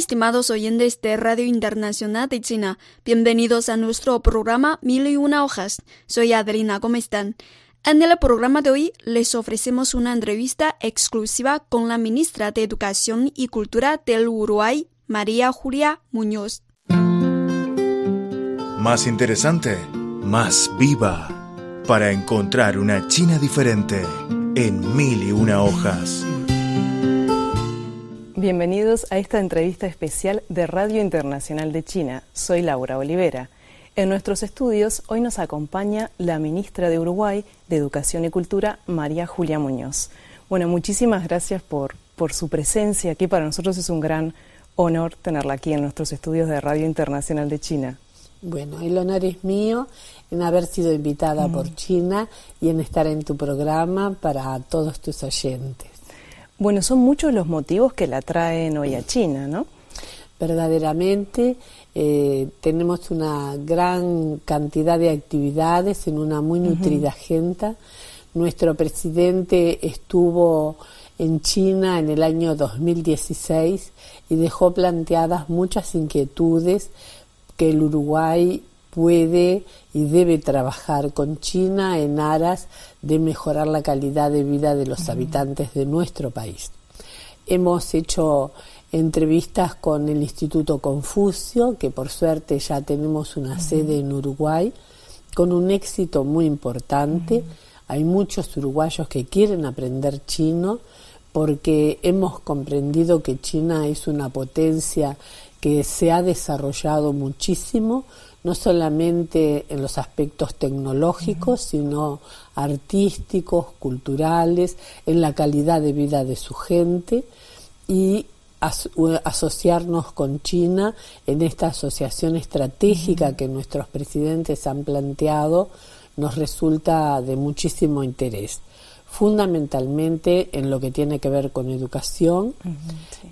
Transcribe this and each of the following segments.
Estimados oyentes de Radio Internacional de China, bienvenidos a nuestro programa Mil y una hojas. Soy Adelina, ¿cómo están? En el programa de hoy les ofrecemos una entrevista exclusiva con la ministra de Educación y Cultura del Uruguay, María Julia Muñoz. Más interesante, más viva, para encontrar una China diferente en mil y una hojas. Bienvenidos a esta entrevista especial de Radio Internacional de China. Soy Laura Olivera. En nuestros estudios hoy nos acompaña la ministra de Uruguay de Educación y Cultura, María Julia Muñoz. Bueno, muchísimas gracias por, por su presencia aquí. Para nosotros es un gran honor tenerla aquí en nuestros estudios de Radio Internacional de China. Bueno, el honor es mío en haber sido invitada por China y en estar en tu programa para todos tus oyentes. Bueno, son muchos los motivos que la traen hoy a China, ¿no? Verdaderamente eh, tenemos una gran cantidad de actividades en una muy nutrida agenda. Nuestro presidente estuvo en China en el año 2016 y dejó planteadas muchas inquietudes que el Uruguay puede y debe trabajar con China en aras de mejorar la calidad de vida de los habitantes de nuestro país. Hemos hecho entrevistas con el Instituto Confucio, que por suerte ya tenemos una sede en Uruguay, con un éxito muy importante. Hay muchos uruguayos que quieren aprender chino porque hemos comprendido que China es una potencia que se ha desarrollado muchísimo, no solamente en los aspectos tecnológicos, sino artísticos, culturales, en la calidad de vida de su gente y asociarnos con China en esta asociación estratégica que nuestros presidentes han planteado nos resulta de muchísimo interés. Fundamentalmente en lo que tiene que ver con educación.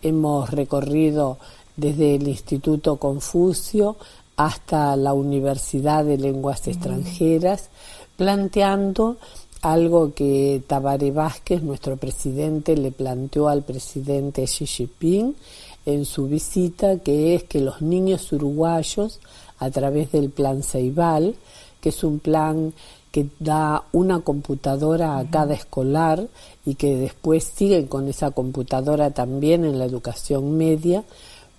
Hemos recorrido desde el Instituto Confucio hasta la Universidad de Lenguas Extranjeras, planteando algo que Tabaré Vázquez, nuestro presidente, le planteó al presidente Xi Jinping en su visita, que es que los niños uruguayos, a través del plan Ceibal, que es un plan que da una computadora a cada escolar y que después siguen con esa computadora también en la educación media,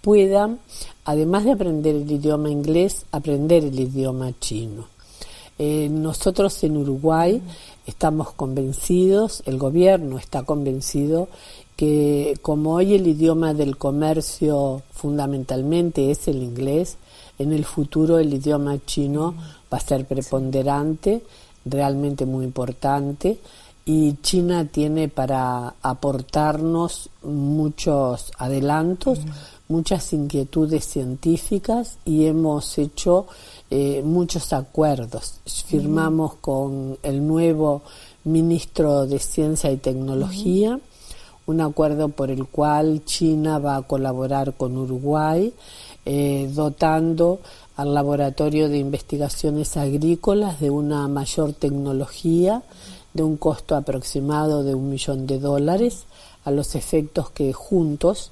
puedan, además de aprender el idioma inglés, aprender el idioma chino. Eh, nosotros en Uruguay estamos convencidos, el gobierno está convencido que como hoy el idioma del comercio fundamentalmente es el inglés, en el futuro el idioma chino va a ser preponderante, realmente muy importante, y China tiene para aportarnos muchos adelantos, muchas inquietudes científicas y hemos hecho eh, muchos acuerdos. Firmamos con el nuevo ministro de Ciencia y Tecnología un acuerdo por el cual China va a colaborar con Uruguay, eh, dotando al Laboratorio de Investigaciones Agrícolas de una mayor tecnología de un costo aproximado de un millón de dólares, a los efectos que juntos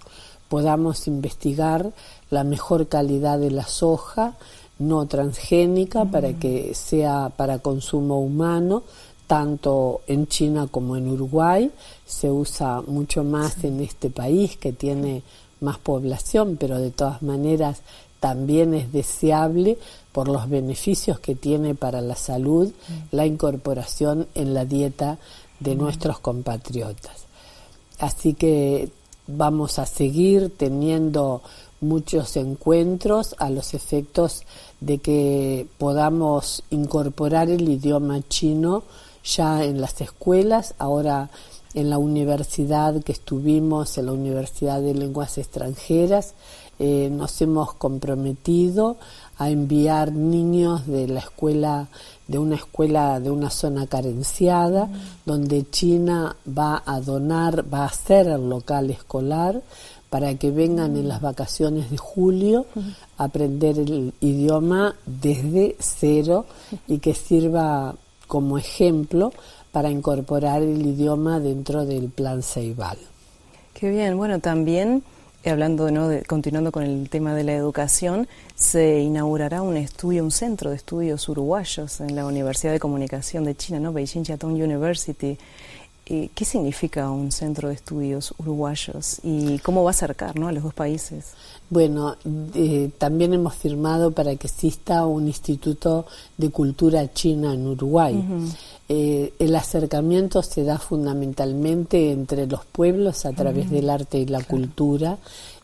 podamos investigar la mejor calidad de la soja no transgénica para que sea para consumo humano, tanto en China como en Uruguay. Se usa mucho más en este país que tiene más población, pero de todas maneras también es deseable por los beneficios que tiene para la salud la incorporación en la dieta de nuestros compatriotas. Así que vamos a seguir teniendo muchos encuentros a los efectos de que podamos incorporar el idioma chino ya en las escuelas. Ahora en la universidad que estuvimos, en la Universidad de Lenguas Extranjeras, eh, nos hemos comprometido a enviar niños de la escuela, de una escuela de una zona carenciada, donde China va a donar, va a hacer el local escolar para que vengan en las vacaciones de julio a aprender el idioma desde cero y que sirva como ejemplo para incorporar el idioma dentro del plan Ceibal. Qué bien, bueno, también hablando, ¿no? de, continuando con el tema de la educación, se inaugurará un estudio, un centro de estudios uruguayos en la Universidad de Comunicación de China, ¿no? Beijing Jiatong University. Eh, ¿Qué significa un centro de estudios uruguayos y cómo va a acercar ¿no? a los dos países? Bueno, eh, también hemos firmado para que exista un instituto de cultura china en Uruguay. Eh, el acercamiento se da fundamentalmente entre los pueblos a través del arte y la cultura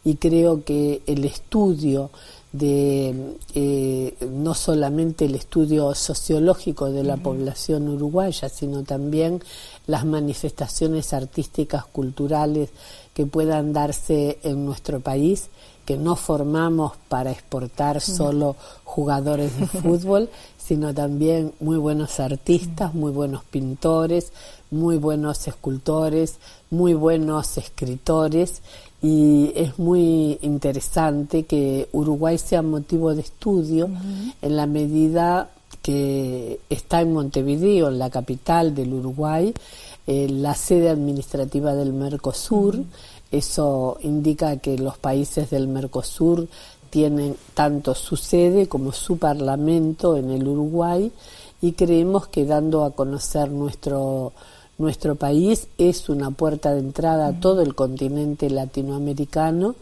y creo que el estudio de eh, no solamente el estudio sociológico de la población uruguaya, sino también las manifestaciones artísticas, culturales que puedan darse en nuestro país, que no formamos para exportar solo jugadores de fútbol, sino también muy buenos artistas, muy buenos pintores, muy buenos escultores, muy buenos escritores. Y es muy interesante que Uruguay sea motivo de estudio en la medida que está en Montevideo, en la capital del Uruguay, eh, la sede administrativa del Mercosur. Eso indica que los países del Mercosur tienen tanto su sede como su parlamento en el Uruguay y creemos que dando a conocer nuestro nuestro país es una puerta de entrada a todo el continente latinoamericano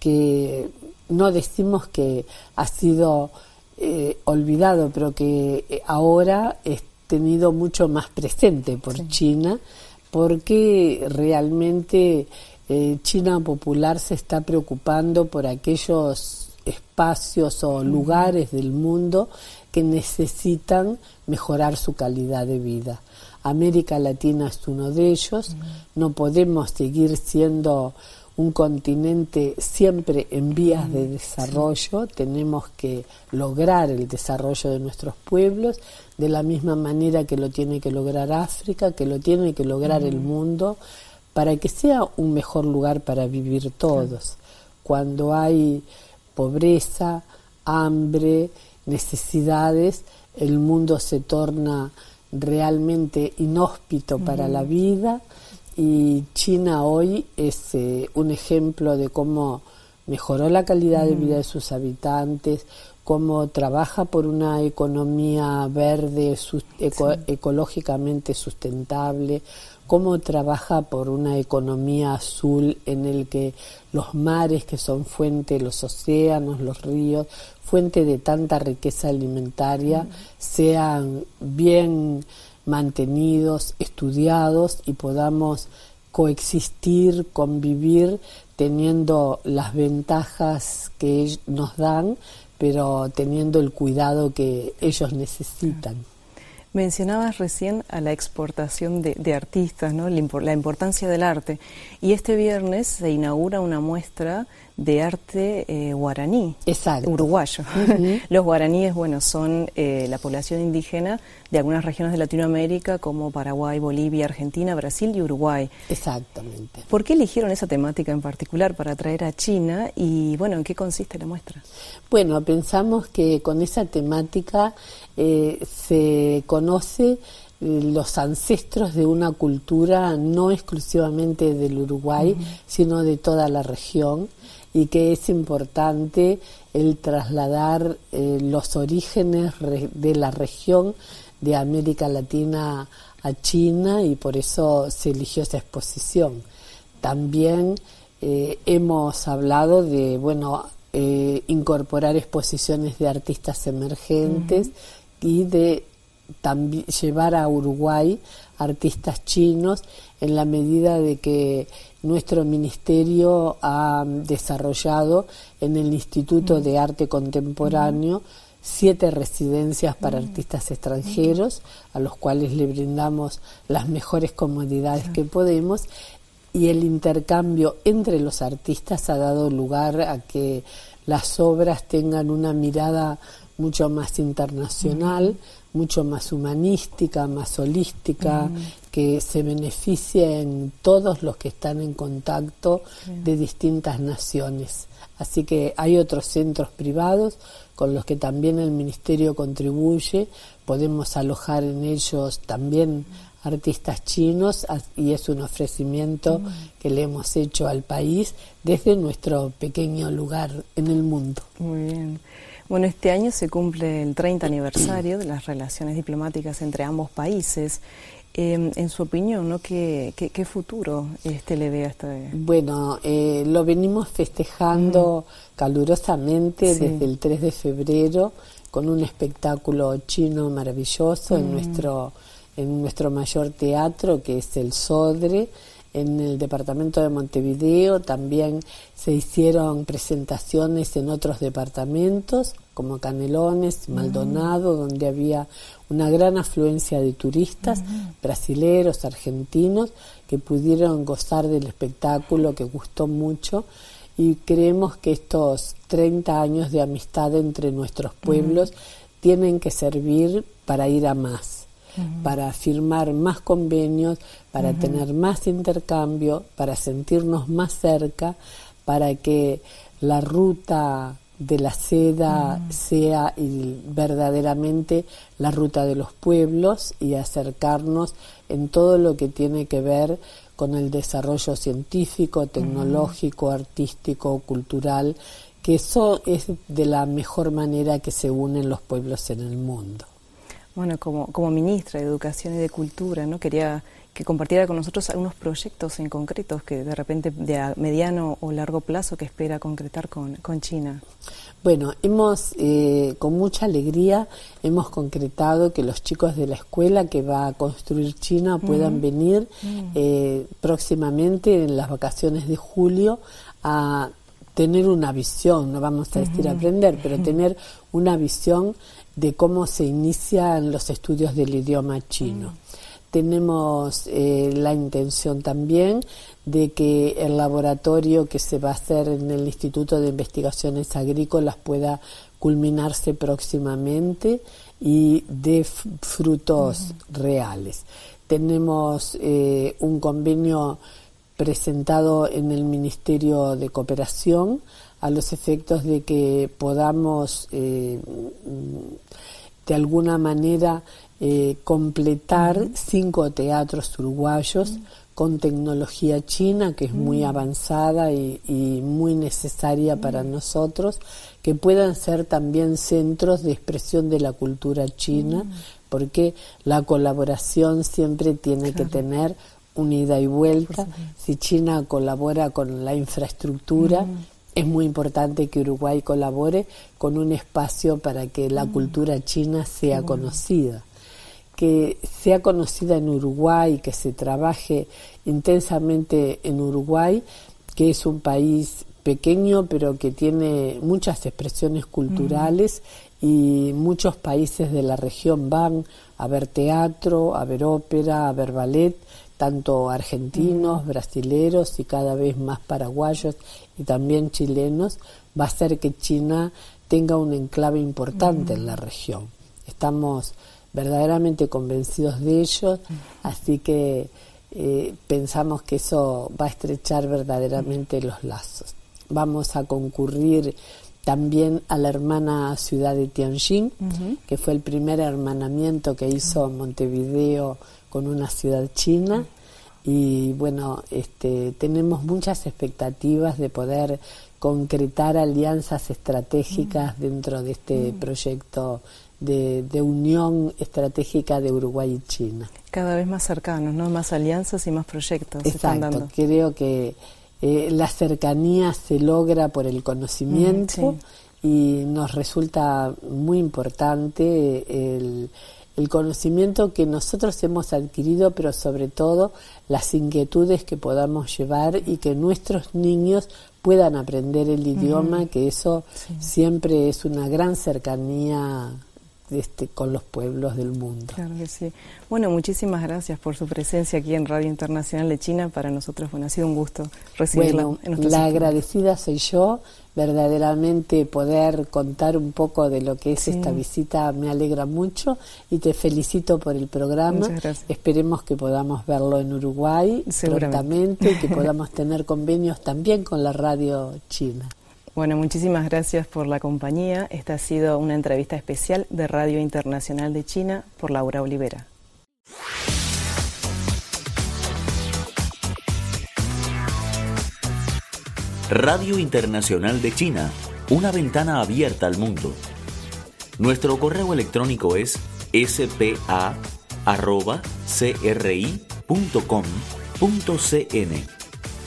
que no decimos que ha sido eh, olvidado, pero que eh, ahora es tenido mucho más presente por China, porque realmente eh, China Popular se está preocupando por aquellos espacios o lugares del mundo que necesitan mejorar su calidad de vida. América Latina es uno de ellos, no podemos seguir siendo un continente siempre en vías de desarrollo, tenemos que lograr el desarrollo de nuestros pueblos de la misma manera que lo tiene que lograr África, que lo tiene que lograr el mundo, para que sea un mejor lugar para vivir todos. Cuando hay pobreza, hambre, necesidades, el mundo se torna realmente inhóspito para la vida. Y China hoy es eh, un ejemplo de cómo mejoró la calidad de vida de sus habitantes, cómo trabaja por una economía verde, ecológicamente sustentable, cómo trabaja por una economía azul en el que los mares que son fuente, los océanos, los ríos, fuente de tanta riqueza alimentaria, sean bien mantenidos, estudiados y podamos coexistir, convivir, teniendo las ventajas que nos dan, pero teniendo el cuidado que ellos necesitan. Mencionabas recién a la exportación de, artistas, ¿no? la, importancia del arte. Y este viernes se inaugura una muestra de arte eh, guaraní, Exacto. uruguayo. Los guaraníes, bueno, son eh, la población indígena de algunas regiones de Latinoamérica como Paraguay, Bolivia, Argentina, Brasil y Uruguay. Exactamente. ¿Por qué eligieron esa temática en particular para traer a China y, bueno, en qué consiste la muestra? Bueno, pensamos que con esa temática eh, se conoce eh, los ancestros de una cultura no exclusivamente del Uruguay, sino de toda la región y que es importante el trasladar eh, los orígenes de la región de América Latina a China y por eso se eligió esa exposición. También hemos hablado de, bueno, incorporar exposiciones de artistas emergentes y de también llevar a Uruguay artistas chinos en la medida de que nuestro ministerio ha desarrollado en el Instituto de Arte Contemporáneo siete residencias para artistas extranjeros, a los cuales le brindamos las mejores comodidades que podemos, y el intercambio entre los artistas ha dado lugar a que las obras tengan una mirada mucho más internacional, mucho más humanística, más holística, que se beneficien todos los que están en contacto de distintas naciones. Así que hay otros centros privados con los que también el Ministerio contribuye, podemos alojar en ellos también artistas chinos y es un ofrecimiento mm. que le hemos hecho al país desde nuestro pequeño lugar en el mundo. Muy bien. Bueno, este año se cumple el 30 aniversario de las relaciones diplomáticas entre ambos países. Em, en su opinión, ¿no? ¿Qué, qué, futuro este le ve a este? Bueno, eh, lo venimos festejando calurosamente desde el 3 de febrero con un espectáculo chino maravilloso en nuestro en nuestro mayor teatro que es el Sodre en el departamento de Montevideo también se hicieron presentaciones en otros departamentos como Canelones, Maldonado, donde había una gran afluencia de turistas brasileros, argentinos, que pudieron gozar del espectáculo que gustó mucho. Y creemos que estos 30 años de amistad entre nuestros pueblos tienen que servir para ir a más, para firmar más convenios, para tener más intercambio, para sentirnos más cerca, para que la ruta de la seda sea verdaderamente la ruta de los pueblos y acercarnos en todo lo que tiene que ver con el desarrollo científico, tecnológico, artístico, cultural, que eso es de la mejor manera que se unen los pueblos en el mundo. Bueno, como, como ministra de Educación y de Cultura, ¿no? Quería que compartiera con nosotros algunos proyectos en concretos que de repente de mediano o largo plazo que espera concretar con, con China. Bueno, hemos eh, con mucha alegría hemos concretado que los chicos de la escuela que va a construir China puedan venir eh, próximamente en las vacaciones de julio a tener una visión, no vamos a decir aprender, pero tener una visión de cómo se inician los estudios del idioma chino. Tenemos eh, la intención también de que el laboratorio que se va a hacer en el Instituto de Investigaciones Agrícolas pueda culminarse próximamente y de frutos reales. Tenemos eh, un convenio presentado en el Ministerio de Cooperación a los efectos de que podamos eh, de alguna manera eh, completar cinco teatros uruguayos con tecnología china que es muy avanzada y, muy necesaria para nosotros, que puedan ser también centros de expresión de la cultura china, porque la colaboración siempre tiene que tener unida y vuelta. Si China colabora con la infraestructura, es muy importante que Uruguay colabore con un espacio para que la cultura china sea conocida. Que sea conocida en Uruguay, que se trabaje intensamente en Uruguay, que es un país pequeño pero que tiene muchas expresiones culturales y muchos países de la región van a ver teatro, a ver ópera, a ver ballet, tanto argentinos, brasileros y cada vez más paraguayos y también chilenos, va a hacer que China tenga un enclave importante en la región. Estamos verdaderamente convencidos de ello, así que eh, pensamos que eso va a estrechar verdaderamente los lazos. Vamos a concurrir también a la hermana ciudad de Tianjin, que fue el primer hermanamiento que hizo Montevideo con una ciudad china. Y bueno, este, tenemos muchas expectativas de poder concretar alianzas estratégicas dentro de este proyecto de, unión estratégica de Uruguay y China. Cada vez más cercanos, ¿no? Más alianzas y más proyectos. Exacto, creo que eh, la cercanía se logra por el conocimiento mm, y nos resulta muy importante el, el conocimiento que nosotros hemos adquirido, pero sobre todo las inquietudes que podamos llevar y que nuestros niños puedan aprender el idioma, que eso siempre es una gran cercanía este, con los pueblos del mundo. Claro que sí. Bueno, muchísimas gracias por su presencia aquí en Radio Internacional de China. Para nosotros bueno, ha sido un gusto recibirla bueno, en La agradecida soy yo. Verdaderamente poder contar un poco de lo que es esta visita me alegra mucho y te felicito por el programa. Esperemos que podamos verlo en Uruguay prontamente y que podamos tener convenios también con la radio china. Bueno, muchísimas gracias por la compañía. Esta ha sido una entrevista especial de Radio Internacional de China por Laura Olivera. Radio Internacional de China, una ventana abierta al mundo. Nuestro correo electrónico es spa.cri.com.cn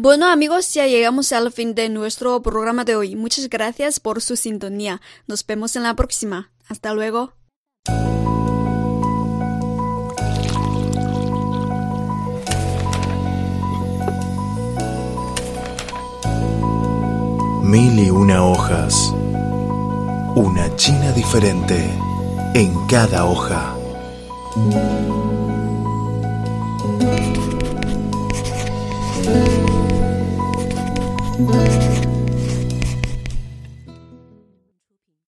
Bueno amigos, ya llegamos al fin de nuestro programa de hoy. Muchas gracias por su sintonía. Nos vemos en la próxima. Hasta luego. Mil y una hojas. Una China diferente en cada hoja.